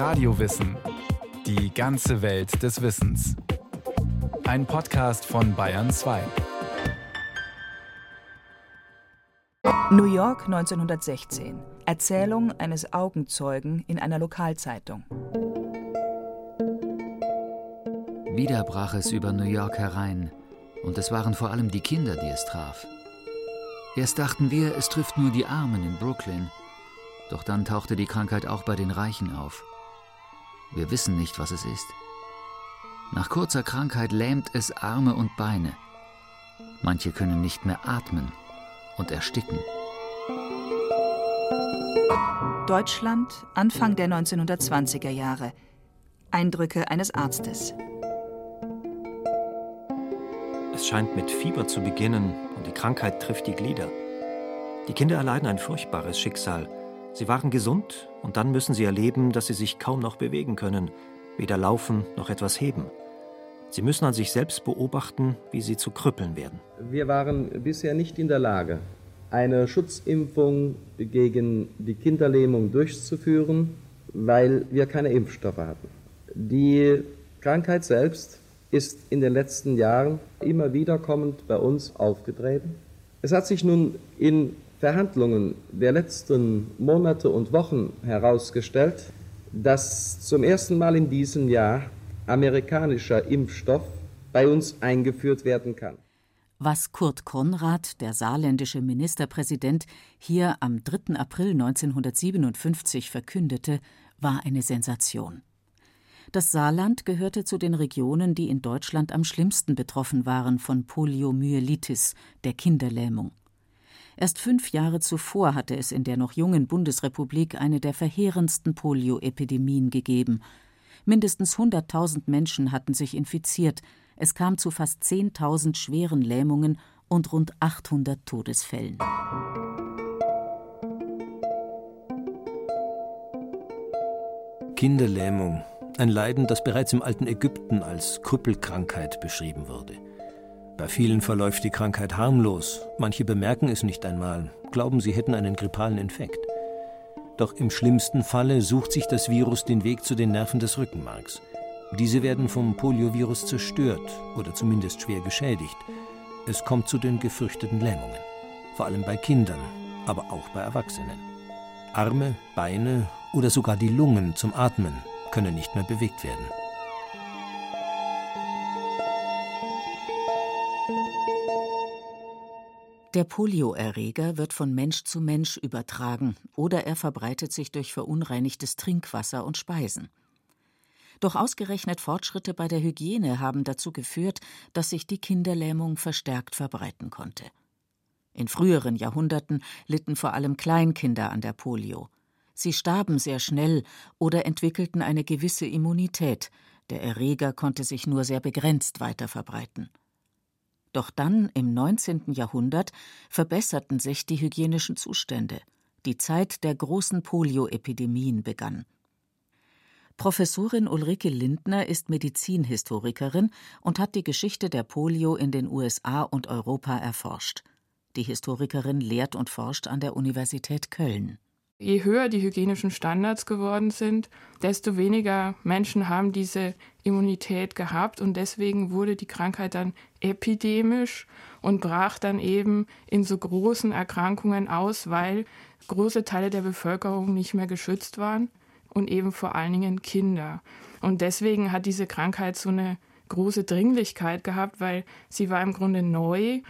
Radiowissen. Die ganze Welt des Wissens. Ein Podcast von Bayern 2. New York 1916. Erzählung eines Augenzeugen in einer Lokalzeitung. Wieder brach es über New York herein, und es waren vor allem die Kinder, die es traf. Erst dachten wir, es trifft nur die Armen in Brooklyn, doch dann tauchte die Krankheit auch bei den Reichen auf. Wir wissen nicht, was es ist. Nach kurzer Krankheit lähmt es Arme und Beine. Manche können nicht mehr atmen und ersticken. Deutschland, Anfang der 1920er Jahre. Eindrücke eines Arztes. Es scheint mit Fieber zu beginnen und die Krankheit trifft die Glieder. Die Kinder erleiden ein furchtbares Schicksal. Sie waren gesund und dann müssen sie erleben, dass sie sich kaum noch bewegen können, weder laufen noch etwas heben. Sie müssen an sich selbst beobachten, wie sie zu Krüppeln werden. Wir waren bisher nicht in der Lage, eine Schutzimpfung gegen die Kinderlähmung durchzuführen, weil wir keine Impfstoffe hatten. Die Krankheit selbst ist in den letzten Jahren immer wiederkommend bei uns aufgetreten. Es hat sich nun in Verhandlungen der letzten Monate und Wochen herausgestellt, dass zum ersten Mal in diesem Jahr amerikanischer Impfstoff bei uns eingeführt werden kann. Was Kurt Konrad, der saarländische Ministerpräsident, hier am 3. April 1957 verkündete, war eine Sensation. Das Saarland gehörte zu den Regionen, die in Deutschland am schlimmsten betroffen waren von Poliomyelitis, der Kinderlähmung. Erst fünf Jahre zuvor hatte es in der noch jungen Bundesrepublik eine der verheerendsten Polioepidemien gegeben. Mindestens 100.000 Menschen hatten sich infiziert. Es kam zu fast 10.000 schweren Lähmungen und rund 800 Todesfällen. Kinderlähmung, ein Leiden, das bereits im alten Ägypten als Krüppelkrankheit beschrieben wurde. Bei vielen verläuft die Krankheit harmlos, manche bemerken es nicht einmal, glauben, sie hätten einen grippalen Infekt. Doch im schlimmsten Falle sucht sich das Virus den Weg zu den Nerven des Rückenmarks. Diese werden vom Poliovirus zerstört oder zumindest schwer geschädigt. Es kommt zu den gefürchteten Lähmungen, vor allem bei Kindern, aber auch bei Erwachsenen. Arme, Beine oder sogar die Lungen zum Atmen können nicht mehr bewegt werden. Der Polioerreger wird von Mensch zu Mensch übertragen oder er verbreitet sich durch verunreinigtes Trinkwasser und Speisen. Doch ausgerechnet Fortschritte bei der Hygiene haben dazu geführt, dass sich die Kinderlähmung verstärkt verbreiten konnte. In früheren Jahrhunderten litten vor allem Kleinkinder an der Polio. Sie starben sehr schnell oder entwickelten eine gewisse Immunität, der Erreger konnte sich nur sehr begrenzt weiter verbreiten. Doch dann, im 19. Jahrhundert, verbesserten sich die hygienischen Zustände. Die Zeit der großen Polioepidemien begann. Professorin Ulrike Lindner ist Medizinhistorikerin und hat die Geschichte der Polio in den USA und Europa erforscht. Die Historikerin lehrt und forscht an der Universität Köln. Je höher die hygienischen Standards geworden sind, desto weniger Menschen haben diese Immunität gehabt und deswegen wurde die Krankheit dann epidemisch und brach dann eben in so großen Erkrankungen aus, weil große Teile der Bevölkerung nicht mehr geschützt waren und eben vor allen Dingen Kinder. Und deswegen hat diese Krankheit so eine große Dringlichkeit gehabt, weil sie war im Grunde neu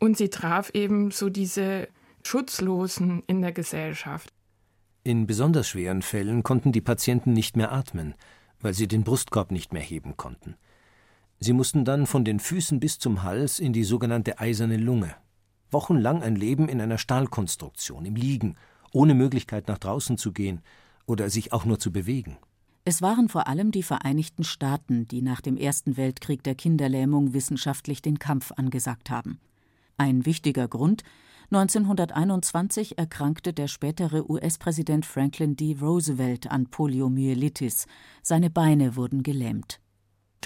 und sie traf eben so diese Schutzlosen in der Gesellschaft. In besonders schweren Fällen konnten die Patienten nicht mehr atmen, weil sie den Brustkorb nicht mehr heben konnten. Sie mussten dann von den Füßen bis zum Hals in die sogenannte eiserne Lunge. Wochenlang ein Leben in einer Stahlkonstruktion, im Liegen, ohne Möglichkeit nach draußen zu gehen oder sich auch nur zu bewegen. Es waren vor allem die Vereinigten Staaten, die nach dem Ersten Weltkrieg der Kinderlähmung wissenschaftlich den Kampf angesagt haben. Ein wichtiger Grund 1921 erkrankte der spätere US-Präsident Franklin D. Roosevelt an Poliomyelitis. Seine Beine wurden gelähmt.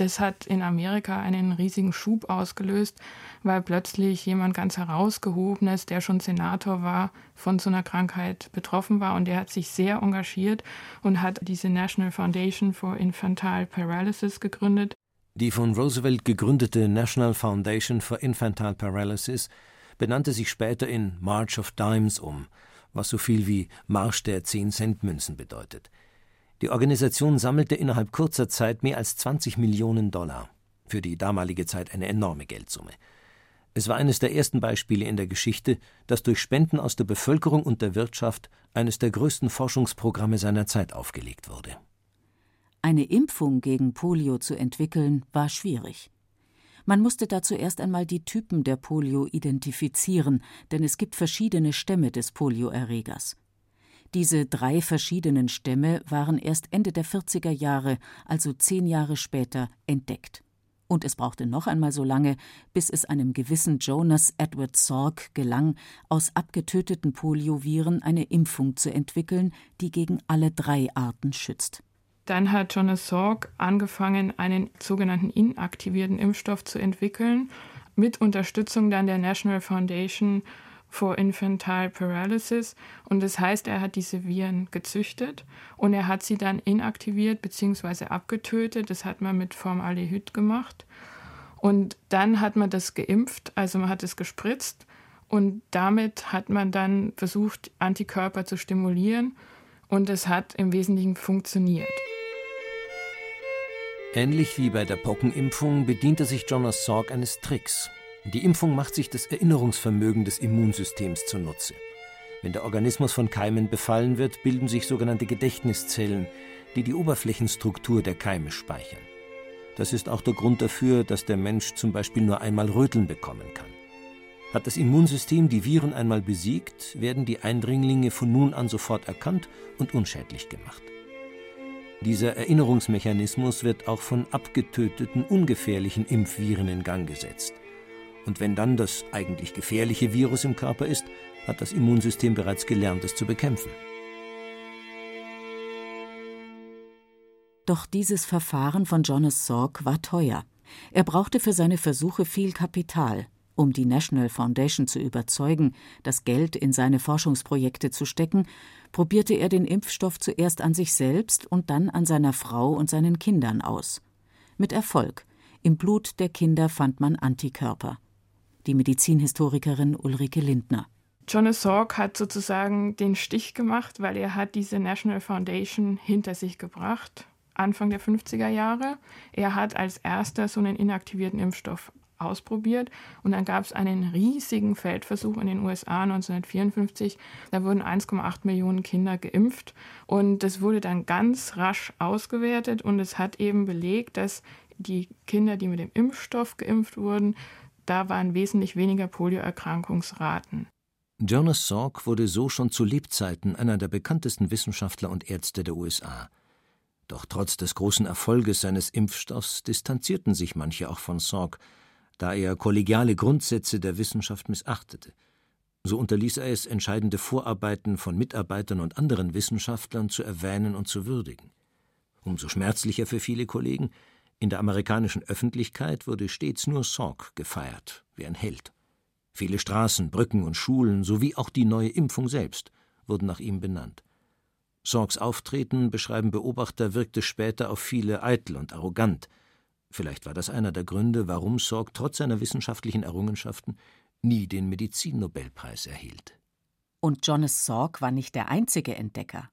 das hat in Amerika einen riesigen Schub ausgelöst, weil plötzlich jemand ganz herausgehobenes, der schon Senator war, von so einer Krankheit betroffen war und der hat sich sehr engagiert und hat diese National Foundation for Infantile Paralysis gegründet. Die von Roosevelt gegründete National Foundation for Infantile Paralysis benannte sich später in March of Dimes um, was so viel wie Marsch der 10-Cent-Münzen bedeutet. Die Organisation sammelte innerhalb kurzer Zeit mehr als 20 Millionen Dollar. Für die damalige Zeit eine enorme Geldsumme. Es war eines der ersten Beispiele in der Geschichte, dass durch Spenden aus der Bevölkerung und der Wirtschaft eines der größten Forschungsprogramme seiner Zeit aufgelegt wurde. Eine Impfung gegen Polio zu entwickeln, war schwierig. Man musste dazu erst einmal die Typen der Polio identifizieren, denn es gibt verschiedene Stämme des Polioerregers. Diese drei verschiedenen Stämme waren erst Ende der 40er Jahre, also zehn Jahre später, entdeckt. Und es brauchte noch einmal so lange, bis es einem gewissen Jonas Edward Salk gelang, aus abgetöteten Polioviren eine Impfung zu entwickeln, die gegen alle drei Arten schützt. Dann hat Jonas Salk angefangen, einen sogenannten inaktivierten Impfstoff zu entwickeln, mit Unterstützung dann der National Foundation for Infantile Paralysis. Und das heißt, er hat diese Viren gezüchtet und er hat sie dann inaktiviert bzw. abgetötet. Das hat man mit Formaldehyd gemacht. Und dann hat man das geimpft, also man hat es gespritzt und damit hat man dann versucht, Antikörper zu stimulieren und es hat im Wesentlichen funktioniert. Ähnlich wie bei der Pockenimpfung bediente sich Jonas Salk eines Tricks. Die Impfung macht sich das Erinnerungsvermögen des Immunsystems zunutze. Wenn der Organismus von Keimen befallen wird, bilden sich sogenannte Gedächtniszellen, die die Oberflächenstruktur der Keime speichern. Das ist auch der Grund dafür, dass der Mensch zum Beispiel nur einmal Röteln bekommen kann. Hat das Immunsystem die Viren einmal besiegt, werden die Eindringlinge von nun an sofort erkannt und unschädlich gemacht. Dieser Erinnerungsmechanismus wird auch von abgetöteten ungefährlichen Impfviren in Gang gesetzt. Und wenn dann das eigentlich gefährliche Virus im Körper ist, hat das Immunsystem bereits gelernt, es zu bekämpfen. Doch dieses Verfahren von Jonas Salk war teuer. Er brauchte für seine Versuche viel Kapital, um die National Foundation zu überzeugen, das Geld in seine Forschungsprojekte zu stecken, probierte er den Impfstoff zuerst an sich selbst und dann an seiner Frau und seinen Kindern aus. Mit Erfolg. Im Blut der Kinder fand man Antikörper die Medizinhistorikerin Ulrike Lindner. Jonas Salk hat sozusagen den Stich gemacht, weil er hat diese National Foundation hinter sich gebracht, Anfang der 50er Jahre. Er hat als erster so einen inaktivierten Impfstoff ausprobiert und dann gab es einen riesigen Feldversuch in den USA 1954. Da wurden 1,8 Millionen Kinder geimpft und das wurde dann ganz rasch ausgewertet und es hat eben belegt, dass die Kinder, die mit dem Impfstoff geimpft wurden, da waren wesentlich weniger Polioerkrankungsraten. Jonas Salk wurde so schon zu Lebzeiten einer der bekanntesten Wissenschaftler und Ärzte der USA. Doch trotz des großen Erfolges seines Impfstoffs distanzierten sich manche auch von Salk, da er kollegiale Grundsätze der Wissenschaft missachtete. So unterließ er es, entscheidende Vorarbeiten von Mitarbeitern und anderen Wissenschaftlern zu erwähnen und zu würdigen. Umso schmerzlicher für viele Kollegen, in der amerikanischen Öffentlichkeit wurde stets nur Salk gefeiert, wie ein Held. Viele Straßen, Brücken und Schulen sowie auch die neue Impfung selbst wurden nach ihm benannt. Salks Auftreten, beschreiben Beobachter, wirkte später auf viele eitel und arrogant. Vielleicht war das einer der Gründe, warum Salk trotz seiner wissenschaftlichen Errungenschaften nie den Medizinnobelpreis erhielt. Und Jonas Salk war nicht der einzige Entdecker.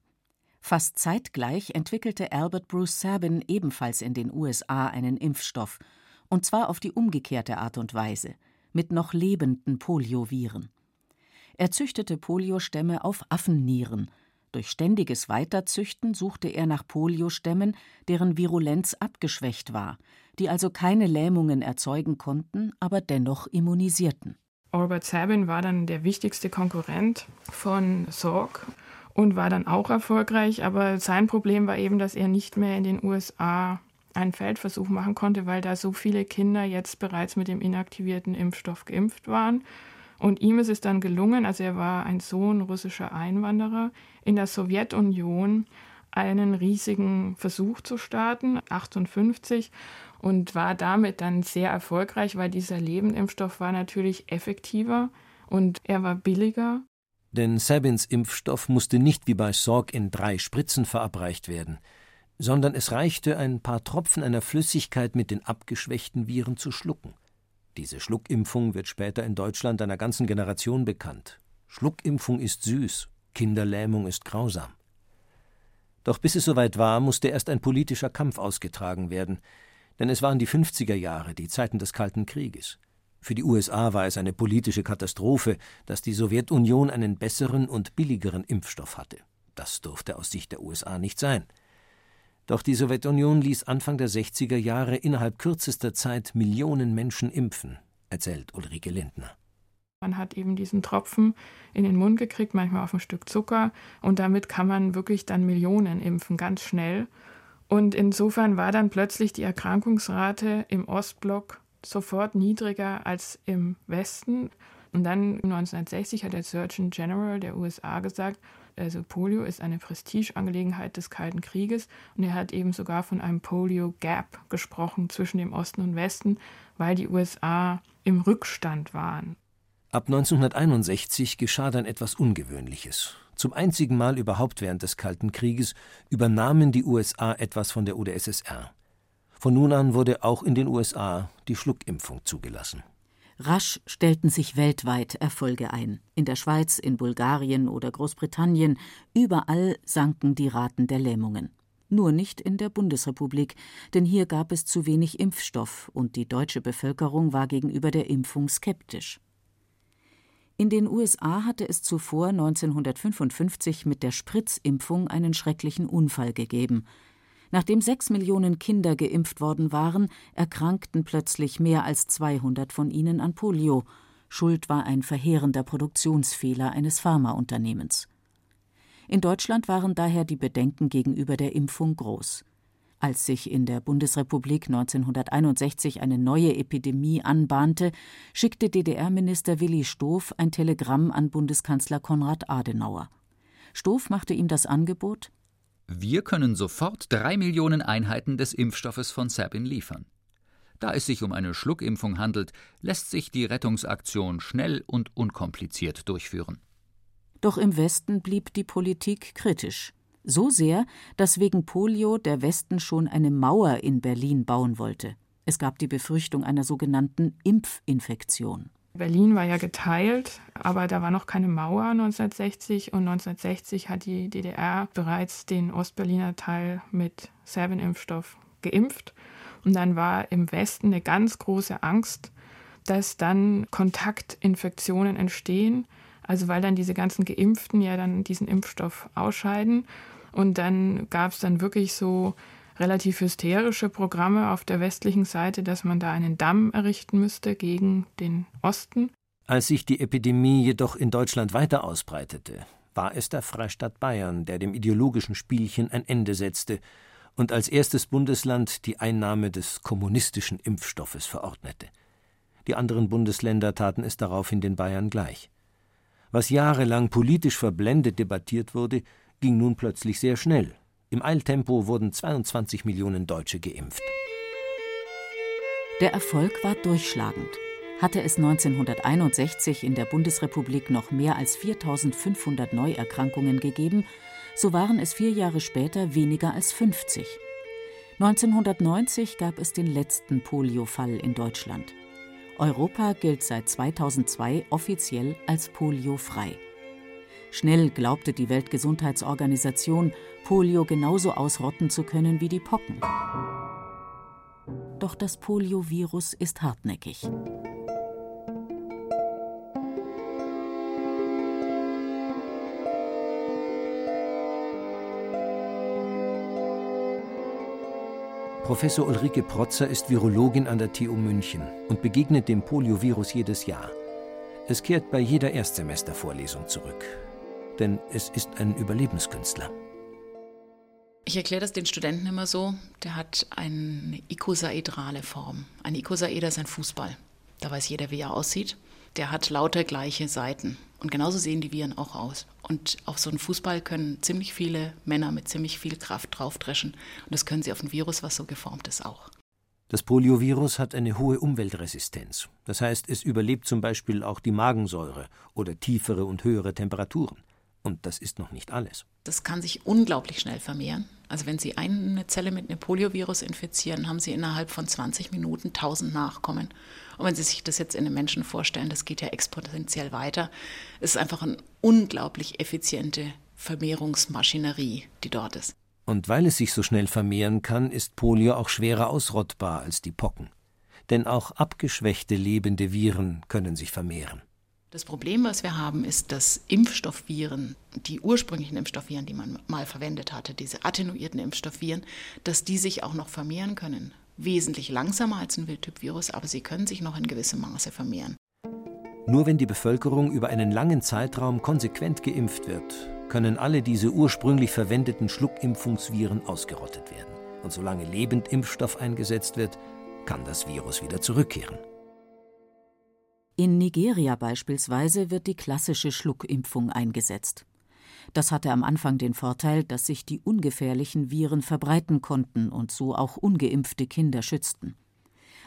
Fast zeitgleich entwickelte Albert Bruce Sabin ebenfalls in den USA einen Impfstoff, und zwar auf die umgekehrte Art und Weise, mit noch lebenden Polioviren. Er züchtete Poliostämme auf Affennieren. Durch ständiges Weiterzüchten suchte er nach Poliostämmen, deren Virulenz abgeschwächt war, die also keine Lähmungen erzeugen konnten, aber dennoch immunisierten. Albert Sabin war dann der wichtigste Konkurrent von Salk und war dann auch erfolgreich. Aber sein Problem war eben, dass er nicht mehr in den USA einen Feldversuch machen konnte, weil da so viele Kinder jetzt bereits mit dem inaktivierten Impfstoff geimpft waren. Und ihm ist es dann gelungen, also er war ein Sohn russischer Einwanderer, in der Sowjetunion einen riesigen Versuch zu starten, 58. und war damit dann sehr erfolgreich, weil dieser Lebendimpfstoff war natürlich effektiver und er war billiger. Denn Sabins Impfstoff musste nicht wie bei Sorg in drei Spritzen verabreicht werden, sondern es reichte, ein paar Tropfen einer Flüssigkeit mit den abgeschwächten Viren zu schlucken. Diese Schluckimpfung wird später in Deutschland einer ganzen Generation bekannt. Schluckimpfung ist süß, Kinderlähmung ist grausam. Doch bis es soweit war, musste erst ein politischer Kampf ausgetragen werden, denn es waren die 50er Jahre, die Zeiten des Kalten Krieges. Für die USA war es eine politische Katastrophe, dass die Sowjetunion einen besseren und billigeren Impfstoff hatte. Das durfte aus Sicht der USA nicht sein. Doch die Sowjetunion ließ Anfang der 60er Jahre innerhalb kürzester Zeit Millionen Menschen impfen, erzählt Ulrike Lindner. Man hat eben diesen Tropfen in den Mund gekriegt, manchmal auf ein Stück Zucker. Und damit kann man wirklich dann Millionen impfen, ganz schnell. Und insofern war dann plötzlich die Erkrankungsrate im Ostblock sofort niedriger als im Westen. Und dann 1960 hat der Surgeon General der USA gesagt, also Polio ist eine Prestigeangelegenheit des Kalten Krieges und er hat eben sogar von einem Polio Gap gesprochen zwischen dem Osten und Westen, weil die USA im Rückstand waren. Ab 1961 geschah dann etwas Ungewöhnliches. Zum einzigen Mal überhaupt während des Kalten Krieges übernahmen die USA etwas von der UdSSR. Von nun an wurde auch in den USA die Schluckimpfung zugelassen. Rasch stellten sich weltweit Erfolge ein. In der Schweiz, in Bulgarien oder Großbritannien, überall sanken die Raten der Lähmungen. Nur nicht in der Bundesrepublik, denn hier gab es zu wenig Impfstoff und die deutsche Bevölkerung war gegenüber der Impfung skeptisch. In den USA hatte es zuvor 1955 mit der Spritzimpfung einen schrecklichen Unfall gegeben. Nachdem sechs Millionen Kinder geimpft worden waren, erkrankten plötzlich mehr als 200 von ihnen an Polio. Schuld war ein verheerender Produktionsfehler eines Pharmaunternehmens. In Deutschland waren daher die Bedenken gegenüber der Impfung groß. Als sich in der Bundesrepublik 1961 eine neue Epidemie anbahnte, schickte DDR-Minister Willi Stoff ein Telegramm an Bundeskanzler Konrad Adenauer. Stoff machte ihm das Angebot, wir können sofort drei Millionen Einheiten des Impfstoffes von Sabin liefern. Da es sich um eine Schluckimpfung handelt, lässt sich die Rettungsaktion schnell und unkompliziert durchführen. Doch im Westen blieb die Politik kritisch. So sehr, dass wegen Polio der Westen schon eine Mauer in Berlin bauen wollte. Es gab die Befürchtung einer sogenannten Impfinfektion. Berlin war ja geteilt, aber da war noch keine Mauer 1960 und 1960 hat die DDR bereits den Ostberliner Teil mit Sabin-Impfstoff geimpft. Und dann war im Westen eine ganz große Angst, dass dann Kontaktinfektionen entstehen, also weil dann diese ganzen Geimpften ja dann diesen Impfstoff ausscheiden. Und dann gab es dann wirklich so relativ hysterische Programme auf der westlichen Seite, dass man da einen Damm errichten müsste gegen den Osten. Als sich die Epidemie jedoch in Deutschland weiter ausbreitete, war es der Freistaat Bayern, der dem ideologischen Spielchen ein Ende setzte und als erstes Bundesland die Einnahme des kommunistischen Impfstoffes verordnete. Die anderen Bundesländer taten es daraufhin den Bayern gleich. Was jahrelang politisch verblendet debattiert wurde, ging nun plötzlich sehr schnell im Eiltempo wurden 22 Millionen Deutsche geimpft. Der Erfolg war durchschlagend. Hatte es 1961 in der Bundesrepublik noch mehr als 4500 Neuerkrankungen gegeben, so waren es vier Jahre später weniger als 50. 1990 gab es den letzten Poliofall in Deutschland. Europa gilt seit 2002 offiziell als poliofrei. Schnell glaubte die Weltgesundheitsorganisation, Polio genauso ausrotten zu können wie die Pocken. Doch das Poliovirus ist hartnäckig. Professor Ulrike Protzer ist Virologin an der TU München und begegnet dem Poliovirus jedes Jahr. Es kehrt bei jeder Erstsemestervorlesung zurück denn es ist ein Überlebenskünstler. Ich erkläre das den Studenten immer so, der hat eine ikosaedrale Form. Ein Ikosaeder ist ein Fußball. Da weiß jeder, wie er aussieht. Der hat lauter gleiche Seiten. Und genauso sehen die Viren auch aus. Und auf so einen Fußball können ziemlich viele Männer mit ziemlich viel Kraft draufdreschen. Und das können sie auf ein Virus, was so geformt ist, auch. Das Poliovirus hat eine hohe Umweltresistenz. Das heißt, es überlebt zum Beispiel auch die Magensäure oder tiefere und höhere Temperaturen. Und das ist noch nicht alles. Das kann sich unglaublich schnell vermehren. Also wenn Sie eine Zelle mit einem Poliovirus infizieren, haben Sie innerhalb von 20 Minuten 1000 Nachkommen. Und wenn Sie sich das jetzt in einem Menschen vorstellen, das geht ja exponentiell weiter. Es ist einfach eine unglaublich effiziente Vermehrungsmaschinerie, die dort ist. Und weil es sich so schnell vermehren kann, ist Polio auch schwerer ausrottbar als die Pocken. Denn auch abgeschwächte lebende Viren können sich vermehren. Das Problem, was wir haben, ist, dass Impfstoffviren, die ursprünglichen Impfstoffviren, die man mal verwendet hatte, diese attenuierten Impfstoffviren, dass die sich auch noch vermehren können. Wesentlich langsamer als ein Wildtypvirus, aber sie können sich noch in gewissem Maße vermehren. Nur wenn die Bevölkerung über einen langen Zeitraum konsequent geimpft wird, können alle diese ursprünglich verwendeten Schluckimpfungsviren ausgerottet werden. Und solange Lebendimpfstoff eingesetzt wird, kann das Virus wieder zurückkehren. In Nigeria beispielsweise wird die klassische Schluckimpfung eingesetzt. Das hatte am Anfang den Vorteil, dass sich die ungefährlichen Viren verbreiten konnten und so auch ungeimpfte Kinder schützten.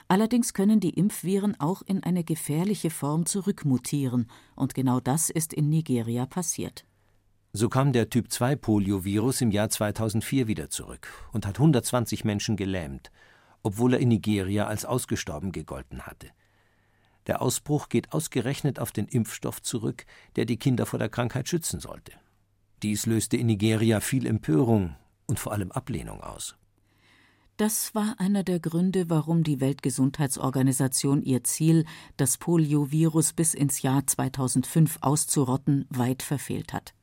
Allerdings können die Impfviren auch in eine gefährliche Form zurückmutieren, und genau das ist in Nigeria passiert. So kam der Typ-2-Poliovirus im Jahr 2004 wieder zurück und hat 120 Menschen gelähmt, obwohl er in Nigeria als ausgestorben gegolten hatte. Der Ausbruch geht ausgerechnet auf den Impfstoff zurück, der die Kinder vor der Krankheit schützen sollte. Dies löste in Nigeria viel Empörung und vor allem Ablehnung aus. Das war einer der Gründe, warum die Weltgesundheitsorganisation ihr Ziel, das Poliovirus bis ins Jahr 2005 auszurotten, weit verfehlt hat.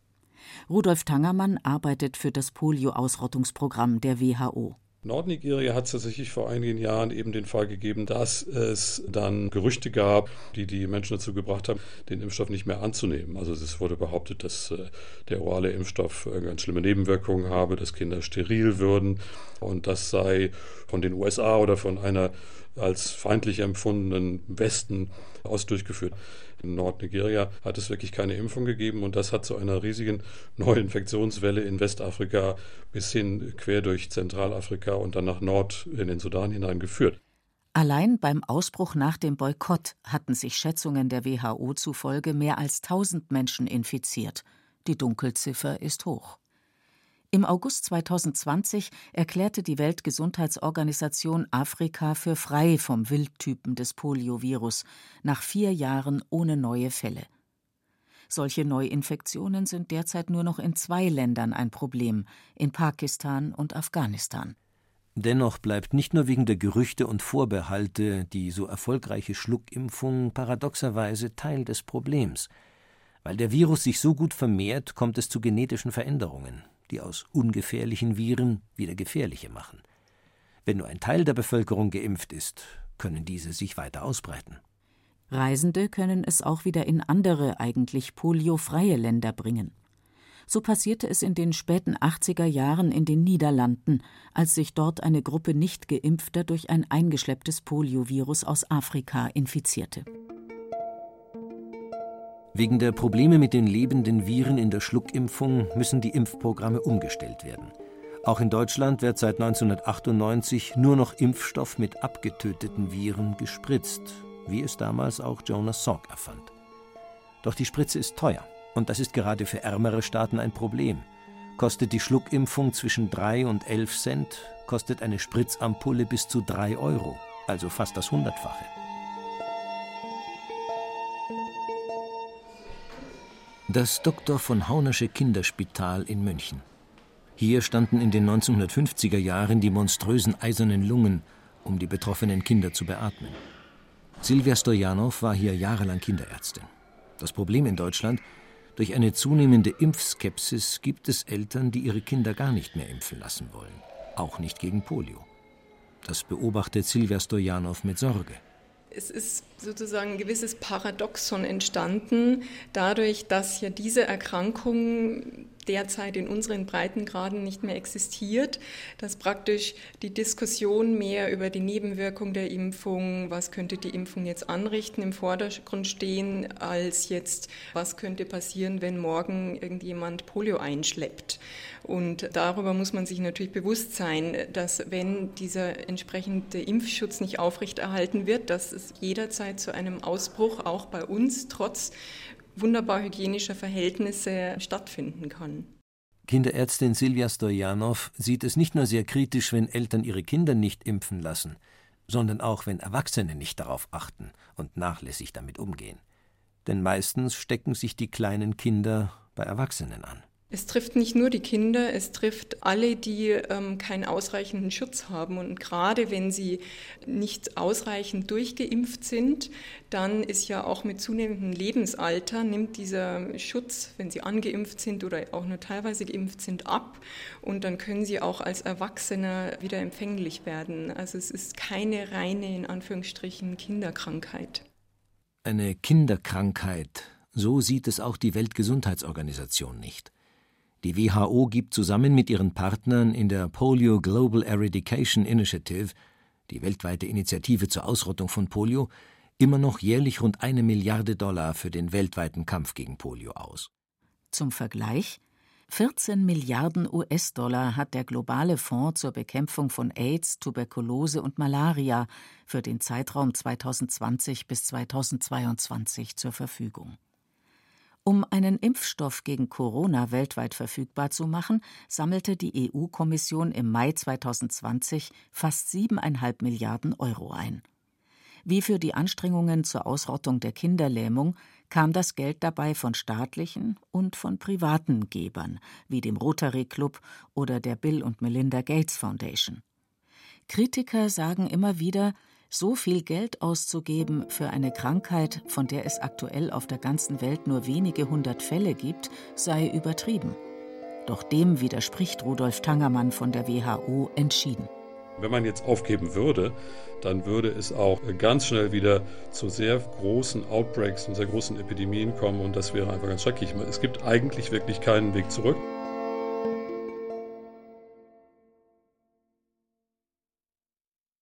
Rudolf Tangermann arbeitet für das Polio-Ausrottungsprogramm der WHO. Nordnigeria hat es tatsächlich vor einigen Jahren eben den Fall gegeben, dass es dann Gerüchte gab, die die Menschen dazu gebracht haben, den Impfstoff nicht mehr anzunehmen. Also es wurde behauptet, dass äh, der orale Impfstoff ganz schlimme Nebenwirkungen habe, dass Kinder steril würden und das sei von den USA oder von einer als feindlich empfundenen Westen aus durchgeführt. In Nordnigeria hat es wirklich keine Impfung gegeben und das hat zu einer riesigen Neuinfektionswelle in Westafrika bis hin quer durch Zentralafrika und dann nach Nord in den Sudan hinein geführt. Allein beim Ausbruch nach dem Boykott hatten sich Schätzungen der WHO zufolge mehr als 1000 Menschen infiziert. Die Dunkelziffer ist hoch. Im August 2020 erklärte die Weltgesundheitsorganisation Afrika für frei vom Wildtypen des Poliovirus nach vier Jahren ohne neue Fälle. Solche Neuinfektionen sind derzeit nur noch in zwei Ländern ein Problem, in Pakistan und Afghanistan. Dennoch bleibt nicht nur wegen der Gerüchte und Vorbehalte die so erfolgreiche Schluckimpfung paradoxerweise Teil des Problems. Weil der Virus sich so gut vermehrt, kommt es zu genetischen Veränderungen die aus ungefährlichen Viren wieder gefährliche machen. Wenn nur ein Teil der Bevölkerung geimpft ist, können diese sich weiter ausbreiten. Reisende können es auch wieder in andere, eigentlich poliofreie Länder bringen. So passierte es in den späten 80er Jahren in den Niederlanden, als sich dort eine Gruppe Nicht-Geimpfter durch ein eingeschlepptes Poliovirus aus Afrika infizierte. Wegen der Probleme mit den lebenden Viren in der Schluckimpfung müssen die Impfprogramme umgestellt werden. Auch in Deutschland wird seit 1998 nur noch Impfstoff mit abgetöteten Viren gespritzt, wie es damals auch Jonas Salk erfand. Doch die Spritze ist teuer und das ist gerade für ärmere Staaten ein Problem. Kostet die Schluckimpfung zwischen 3 und 11 Cent, kostet eine Spritzampulle bis zu 3 Euro, also fast das Hundertfache. Das Dr. von Haunersche Kinderspital in München. Hier standen in den 1950er Jahren die monströsen eisernen Lungen, um die betroffenen Kinder zu beatmen. Silvia Stojanow war hier jahrelang Kinderärztin. Das Problem in Deutschland, durch eine zunehmende Impfskepsis gibt es Eltern, die ihre Kinder gar nicht mehr impfen lassen wollen, auch nicht gegen Polio. Das beobachtet Silvia Stojanow mit Sorge es ist sozusagen ein gewisses Paradoxon entstanden, dadurch, dass ja diese Erkrankung derzeit in unseren Breitengraden nicht mehr existiert, dass praktisch die Diskussion mehr über die Nebenwirkung der Impfung, was könnte die Impfung jetzt anrichten, im Vordergrund stehen, als jetzt, was könnte passieren, wenn morgen irgendjemand Polio einschleppt. Und darüber muss man sich natürlich bewusst sein, dass wenn dieser entsprechende Impfschutz nicht aufrechterhalten wird, dass es jederzeit zu einem Ausbruch auch bei uns trotz wunderbar hygienischer Verhältnisse stattfinden kann. Kinderärztin Silvia Stojanov sieht es nicht nur sehr kritisch, wenn Eltern ihre Kinder nicht impfen lassen, sondern auch, wenn Erwachsene nicht darauf achten und nachlässig damit umgehen. Denn meistens stecken sich die kleinen Kinder bei Erwachsenen an. Es trifft nicht nur die Kinder, es trifft alle, die ähm, keinen ausreichenden Schutz haben. Und gerade wenn sie nicht ausreichend durchgeimpft sind, dann ist ja auch mit zunehmendem Lebensalter, nimmt dieser Schutz, wenn sie angeimpft sind oder auch nur teilweise geimpft sind, ab. Und dann können sie auch als Erwachsene wieder empfänglich werden. Also es ist keine reine, in Anführungsstrichen, Kinderkrankheit. Eine Kinderkrankheit, so sieht es auch die Weltgesundheitsorganisation nicht. Die WHO gibt zusammen mit ihren Partnern in der Polio Global Eradication Initiative, die weltweite Initiative zur Ausrottung von Polio, immer noch jährlich rund eine Milliarde Dollar für den weltweiten Kampf gegen Polio aus. Zum Vergleich 14 Milliarden US-Dollar hat der globale Fonds zur Bekämpfung von AIDS, Tuberkulose und Malaria für den Zeitraum 2020 bis 2022 zur Verfügung. Um einen Impfstoff gegen Corona weltweit verfügbar zu machen, sammelte die EU-Kommission im Mai 2020 fast siebeneinhalb Milliarden Euro ein. Wie für die Anstrengungen zur Ausrottung der Kinderlähmung kam das Geld dabei von staatlichen und von privaten Gebern, wie dem Rotary Club oder der Bill und Melinda Gates Foundation. Kritiker sagen immer wieder, so viel Geld auszugeben für eine Krankheit, von der es aktuell auf der ganzen Welt nur wenige hundert Fälle gibt, sei übertrieben. Doch dem widerspricht Rudolf Tangermann von der WHO entschieden. Wenn man jetzt aufgeben würde, dann würde es auch ganz schnell wieder zu sehr großen Outbreaks und sehr großen Epidemien kommen und das wäre einfach ganz schrecklich. Es gibt eigentlich wirklich keinen Weg zurück.